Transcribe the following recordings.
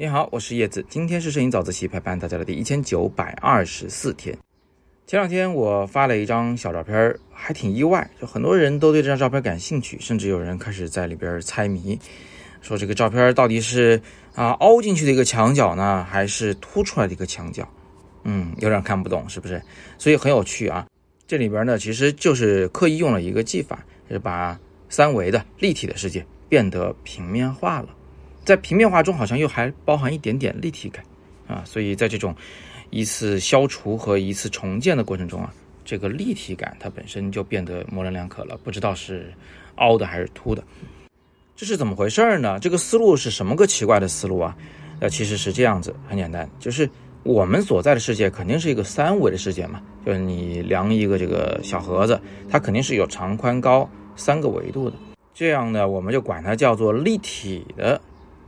你好，我是叶子。今天是摄影早自习陪伴大家的第一千九百二十四天。前两天我发了一张小照片，还挺意外，就很多人都对这张照片感兴趣，甚至有人开始在里边猜谜，说这个照片到底是啊凹进去的一个墙角呢，还是凸出来的一个墙角？嗯，有点看不懂，是不是？所以很有趣啊。这里边呢，其实就是刻意用了一个技法，是把三维的立体的世界变得平面化了。在平面化中，好像又还包含一点点立体感，啊，所以在这种一次消除和一次重建的过程中啊，这个立体感它本身就变得模棱两可了，不知道是凹的还是凸的，这是怎么回事呢？这个思路是什么个奇怪的思路啊？呃，其实是这样子，很简单，就是我们所在的世界肯定是一个三维的世界嘛，就是你量一个这个小盒子，它肯定是有长宽高三个维度的，这样呢，我们就管它叫做立体的。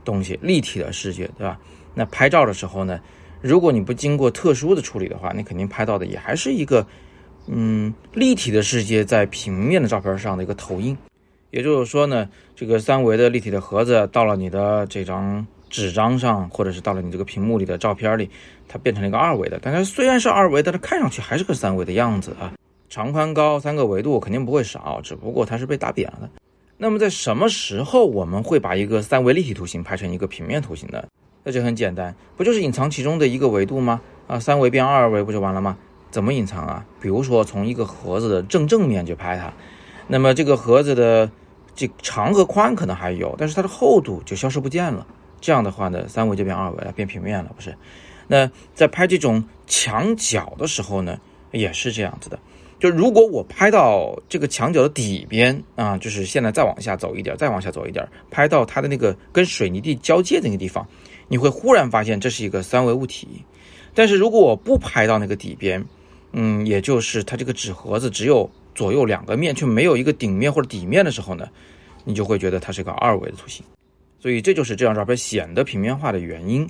东西立体的世界，对吧？那拍照的时候呢，如果你不经过特殊的处理的话，你肯定拍到的也还是一个，嗯，立体的世界在平面的照片上的一个投影。也就是说呢，这个三维的立体的盒子到了你的这张纸张上，或者是到了你这个屏幕里的照片里，它变成了一个二维的。但它虽然是二维，但它看上去还是个三维的样子啊。长宽高三个维度肯定不会少，只不过它是被打扁了。那么在什么时候我们会把一个三维立体图形拍成一个平面图形呢？那就很简单，不就是隐藏其中的一个维度吗？啊，三维变二维不就完了吗？怎么隐藏啊？比如说从一个盒子的正正面去拍它，那么这个盒子的这长和宽可能还有，但是它的厚度就消失不见了。这样的话呢，三维就变二维了，变平面了，不是？那在拍这种墙角的时候呢，也是这样子的。就如果我拍到这个墙角的底边啊，就是现在再往下走一点，再往下走一点，拍到它的那个跟水泥地交界的那个地方，你会忽然发现这是一个三维物体。但是如果我不拍到那个底边，嗯，也就是它这个纸盒子只有左右两个面，却没有一个顶面或者底面的时候呢，你就会觉得它是个二维的图形。所以这就是这张照片显得平面化的原因。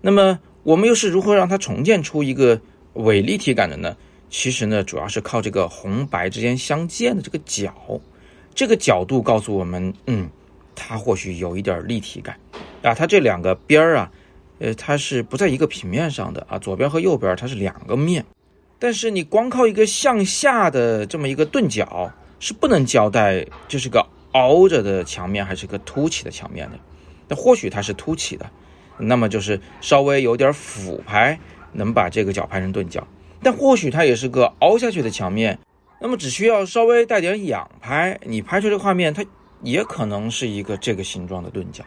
那么我们又是如何让它重建出一个伪立体感的呢？其实呢，主要是靠这个红白之间相间的这个角，这个角度告诉我们，嗯，它或许有一点立体感啊。它这两个边儿啊，呃，它是不在一个平面上的啊，左边和右边它是两个面。但是你光靠一个向下的这么一个钝角是不能交代这是个凹着的墙面还是个凸起的墙面的。那或许它是凸起的，那么就是稍微有点俯拍，能把这个角拍成钝角。但或许它也是个凹下去的墙面，那么只需要稍微带点仰拍，你拍出这个画面，它也可能是一个这个形状的钝角。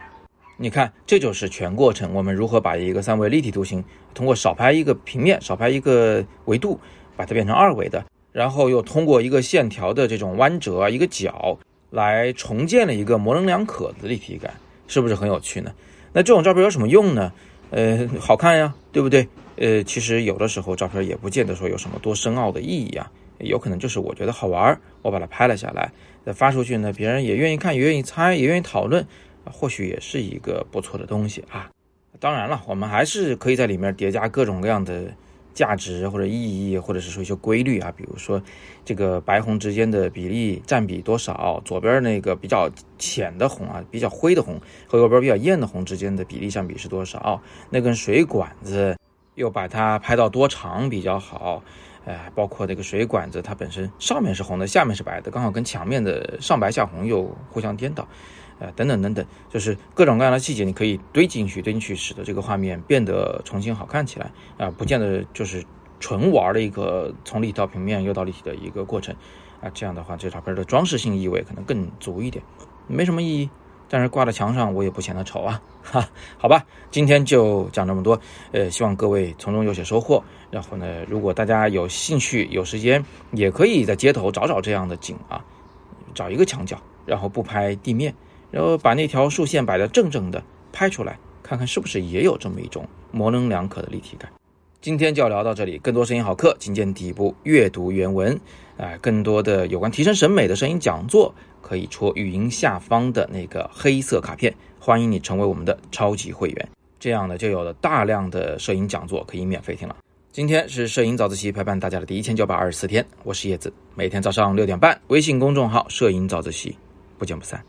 你看，这就是全过程，我们如何把一个三维立体图形通过少拍一个平面，少拍一个维度，把它变成二维的，然后又通过一个线条的这种弯折，一个角来重建了一个模棱两可的立体感，是不是很有趣呢？那这种照片有什么用呢？呃，好看呀，对不对？呃，其实有的时候照片也不见得说有什么多深奥的意义啊，有可能就是我觉得好玩，我把它拍了下来，再发出去呢，别人也愿意看，也愿意猜，也愿意讨论，或许也是一个不错的东西啊。当然了，我们还是可以在里面叠加各种各样的价值或者意义，或者是说一些规律啊，比如说这个白红之间的比例占比多少，左边那个比较浅的红啊，比较灰的红和右边比较艳的红之间的比例占比是多少，那根水管子。又把它拍到多长比较好，哎，包括这个水管子，它本身上面是红的，下面是白的，刚好跟墙面的上白下红又互相颠倒，呃，等等等等，就是各种各样的细节，你可以堆进去，堆进去，使得这个画面变得重新好看起来啊，不见得就是纯玩的一个从立体到平面又到立体的一个过程啊，这样的话，这照片的装饰性意味可能更足一点，没什么意义。但是挂在墙上，我也不嫌它丑啊，哈，好吧，今天就讲这么多，呃，希望各位从中有些收获。然后呢，如果大家有兴趣、有时间，也可以在街头找找这样的景啊，找一个墙角，然后不拍地面，然后把那条竖线摆得正正的拍出来，看看是不是也有这么一种模棱两可的立体感。今天就要聊到这里，更多声音好课，请见底部阅读原文。啊，更多的有关提升审美的声音讲座，可以戳语音下方的那个黑色卡片，欢迎你成为我们的超级会员，这样呢就有了大量的摄影讲座可以免费听了。今天是摄影早自习陪伴大家的第一千九百二十四天，我是叶子，每天早上六点半，微信公众号“摄影早自习”，不见不散。